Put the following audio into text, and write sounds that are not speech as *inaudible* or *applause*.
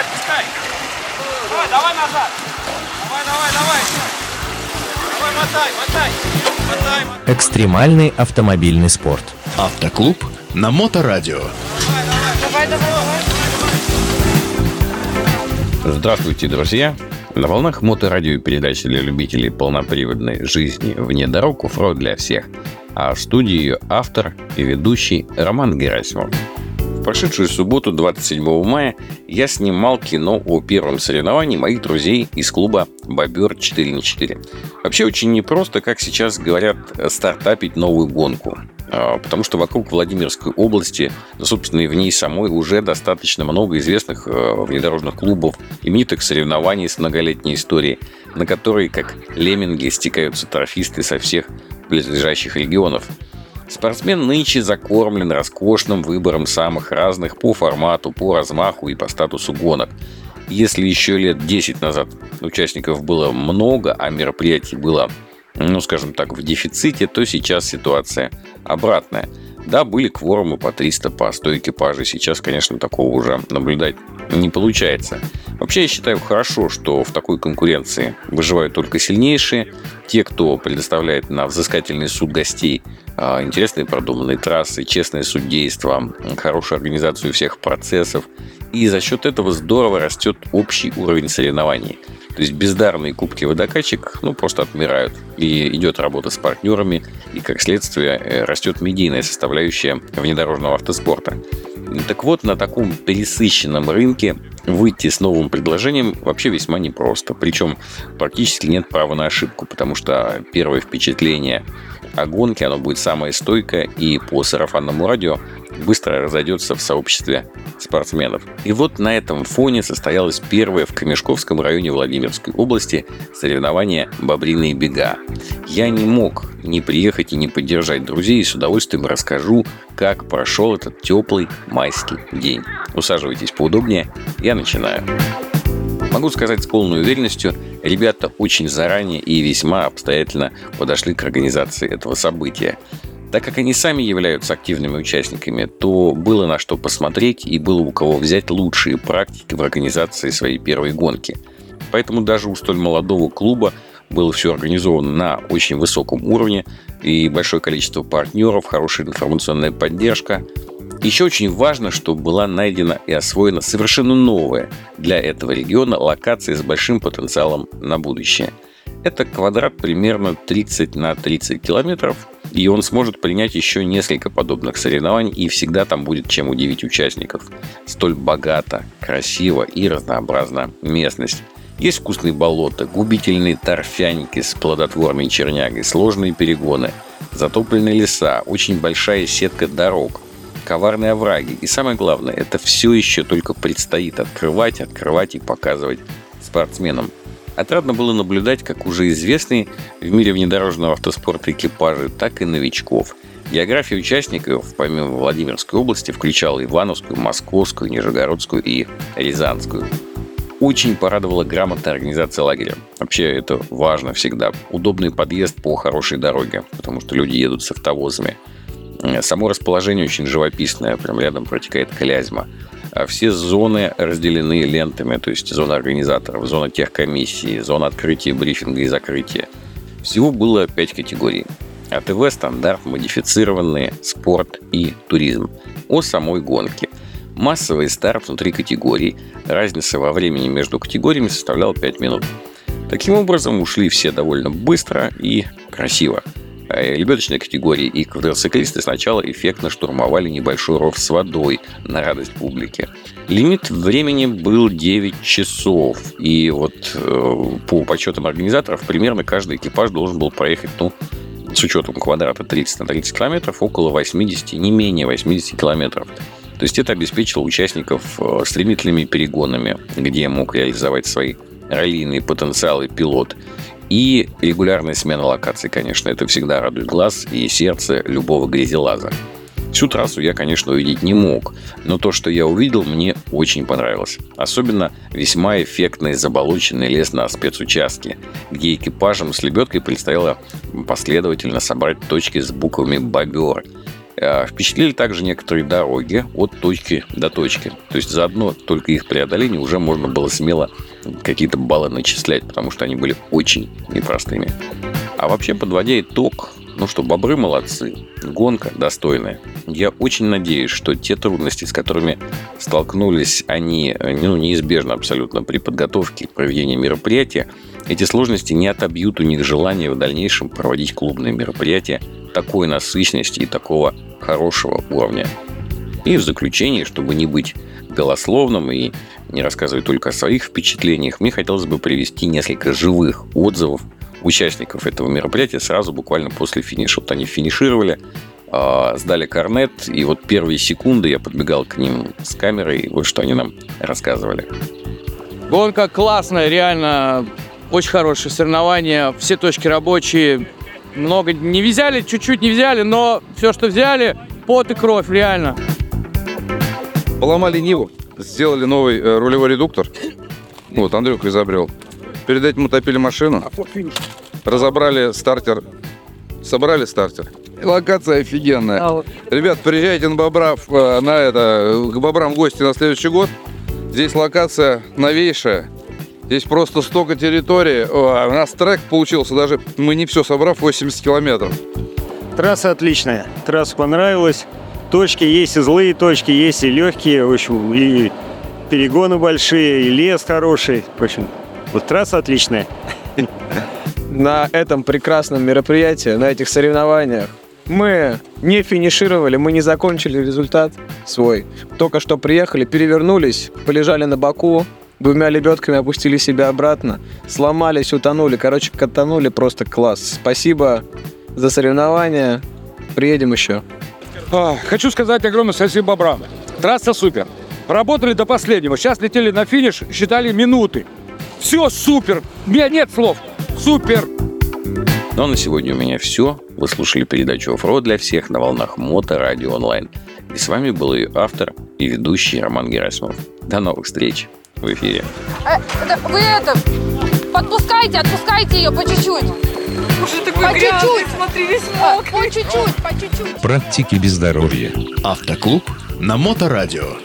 отпускай. Давай, давай назад. Давай, давай, давай. Давай, мотай, мотай. Мотай, мотай. Экстремальный автомобильный спорт. Автоклуб на Моторадио. Давай, давай, давай. Здравствуйте, друзья! На волнах моторадио передачи для любителей полноприводной жизни вне дорог оффроуд для всех. А в студии ее автор и ведущий Роман Герасимов. Прошедшую субботу, 27 мая, я снимал кино о первом соревновании моих друзей из клуба «Бобер 4 на 4». Вообще очень непросто, как сейчас говорят, стартапить новую гонку. А, потому что вокруг Владимирской области, собственно, и в ней самой уже достаточно много известных э, внедорожных клубов, именитых соревнований с многолетней историей, на которые, как лемминги, стекаются трофисты со всех близлежащих регионов – Спортсмен нынче закормлен роскошным выбором самых разных по формату, по размаху и по статусу гонок. Если еще лет 10 назад участников было много, а мероприятий было, ну, скажем так, в дефиците, то сейчас ситуация обратная. Да, были кворумы по 300, по 100 экипажей. Сейчас, конечно, такого уже наблюдать не получается. Вообще, я считаю хорошо, что в такой конкуренции выживают только сильнейшие, те, кто предоставляет на взыскательный суд гостей интересные продуманные трассы, честное судейство, хорошую организацию всех процессов. И за счет этого здорово растет общий уровень соревнований. То есть бездарные кубки водокачек ну, просто отмирают. И идет работа с партнерами, и как следствие э, растет медийная составляющая внедорожного автоспорта. Так вот, на таком пересыщенном рынке выйти с новым предложением вообще весьма непросто. Причем практически нет права на ошибку, потому что первое впечатление о гонке, оно будет самое стойкое и по сарафанному радио быстро разойдется в сообществе спортсменов. И вот на этом фоне состоялось первое в Камешковском районе Владимирской области соревнование «Бобриные бега». Я не мог не приехать и не поддержать друзей и с удовольствием расскажу, как прошел этот теплый майский день. Усаживайтесь поудобнее, я начинаю. Могу сказать с полной уверенностью, ребята очень заранее и весьма обстоятельно подошли к организации этого события. Так как они сами являются активными участниками, то было на что посмотреть и было у кого взять лучшие практики в организации своей первой гонки. Поэтому даже у столь молодого клуба было все организовано на очень высоком уровне и большое количество партнеров, хорошая информационная поддержка – еще очень важно, чтобы была найдена и освоена совершенно новая для этого региона локация с большим потенциалом на будущее. Это квадрат примерно 30 на 30 километров, и он сможет принять еще несколько подобных соревнований, и всегда там будет чем удивить участников. Столь богата, красиво и разнообразна местность. Есть вкусные болота, губительные торфяники с плодотворной чернягой, сложные перегоны, затопленные леса, очень большая сетка дорог – коварные овраги. И самое главное, это все еще только предстоит открывать, открывать и показывать спортсменам. Отрадно было наблюдать, как уже известные в мире внедорожного автоспорта экипажи, так и новичков. География участников, помимо Владимирской области, включала Ивановскую, Московскую, Нижегородскую и Рязанскую. Очень порадовала грамотная организация лагеря. Вообще это важно всегда. Удобный подъезд по хорошей дороге, потому что люди едут с автовозами. Само расположение очень живописное, прям рядом протекает Клязьма. А все зоны разделены лентами, то есть зона организаторов, зона техкомиссии, зона открытия, брифинга и закрытия. Всего было пять категорий. АТВ, стандарт, модифицированные, спорт и туризм. О самой гонке. Массовый старт внутри категорий. Разница во времени между категориями составляла 5 минут. Таким образом, ушли все довольно быстро и красиво. Э, лебедочной категории и квадроциклисты сначала эффектно штурмовали небольшой ров с водой на радость публики. Лимит времени был 9 часов. И вот э, по подсчетам организаторов, примерно каждый экипаж должен был проехать, ну, с учетом квадрата 30 на 30 километров, около 80, не менее 80 километров. То есть это обеспечило участников э, стремительными перегонами, где мог реализовать свои раллийные потенциалы пилот. И регулярная смена локаций, конечно, это всегда радует глаз и сердце любого грязелаза. Всю трассу я, конечно, увидеть не мог, но то, что я увидел, мне очень понравилось. Особенно весьма эффектный заболоченный лес на спецучастке, где экипажам с лебедкой предстояло последовательно собрать точки с буквами «Бобер». Э, впечатлили также некоторые дороги от точки до точки. То есть за одно только их преодоление уже можно было смело какие-то баллы начислять, потому что они были очень непростыми. А вообще, подводя итог, ну что, бобры молодцы, гонка достойная. Я очень надеюсь, что те трудности, с которыми столкнулись они, ну, неизбежно абсолютно при подготовке и проведении мероприятия, эти сложности не отобьют у них желание в дальнейшем проводить клубные мероприятия такой насыщенности и такого хорошего уровня. И в заключение, чтобы не быть голословным и не рассказывать только о своих впечатлениях, мне хотелось бы привести несколько живых отзывов участников этого мероприятия сразу буквально после финиша. Вот они финишировали, а, сдали корнет, и вот первые секунды я подбегал к ним с камерой, и вот что они нам рассказывали. Гонка классная, реально очень хорошее соревнование, все точки рабочие, много не взяли, чуть-чуть не взяли, но все, что взяли, пот и кровь, реально. Поломали Ниву, сделали новый э, рулевой редуктор. Вот, Андрюк изобрел. Перед этим утопили машину. Разобрали стартер. Собрали стартер. И локация офигенная. А Ребят, приезжайте на Бобрав, э, на это, к Бобрам в гости на следующий год. Здесь локация новейшая. Здесь просто столько территории. О, у нас трек получился, даже мы не все собрав, 80 километров. Трасса отличная. Трасса понравилась. Точки есть и злые точки, есть и легкие, в общем, и перегоны большие, и лес хороший. В общем, вот трасса отличная. *laughs* На этом прекрасном мероприятии, на этих соревнованиях, мы не финишировали, мы не закончили результат свой. Только что приехали, перевернулись, полежали на боку, двумя лебедками опустили себя обратно, сломались, утонули. Короче, катанули просто класс. Спасибо за соревнования. Приедем еще. А, Хочу сказать огромное спасибо Бобрам. Трасса супер. Работали до последнего. Сейчас летели на финиш, считали минуты. Все супер. У меня нет слов. Супер. Ну а на сегодня у меня все. Вы слушали передачу «Оффроуд для всех» на волнах Мото Радио Онлайн. И с вами был ее автор и ведущий Роман Герасимов. До новых встреч в эфире. Э, да вы это, подпускайте, отпускайте ее по чуть-чуть. Уже такой По грязный, чуть-чуть. смотри, весь А, мокрый. По чуть-чуть, по чуть-чуть. Практики без здоровья. Автоклуб на Моторадио.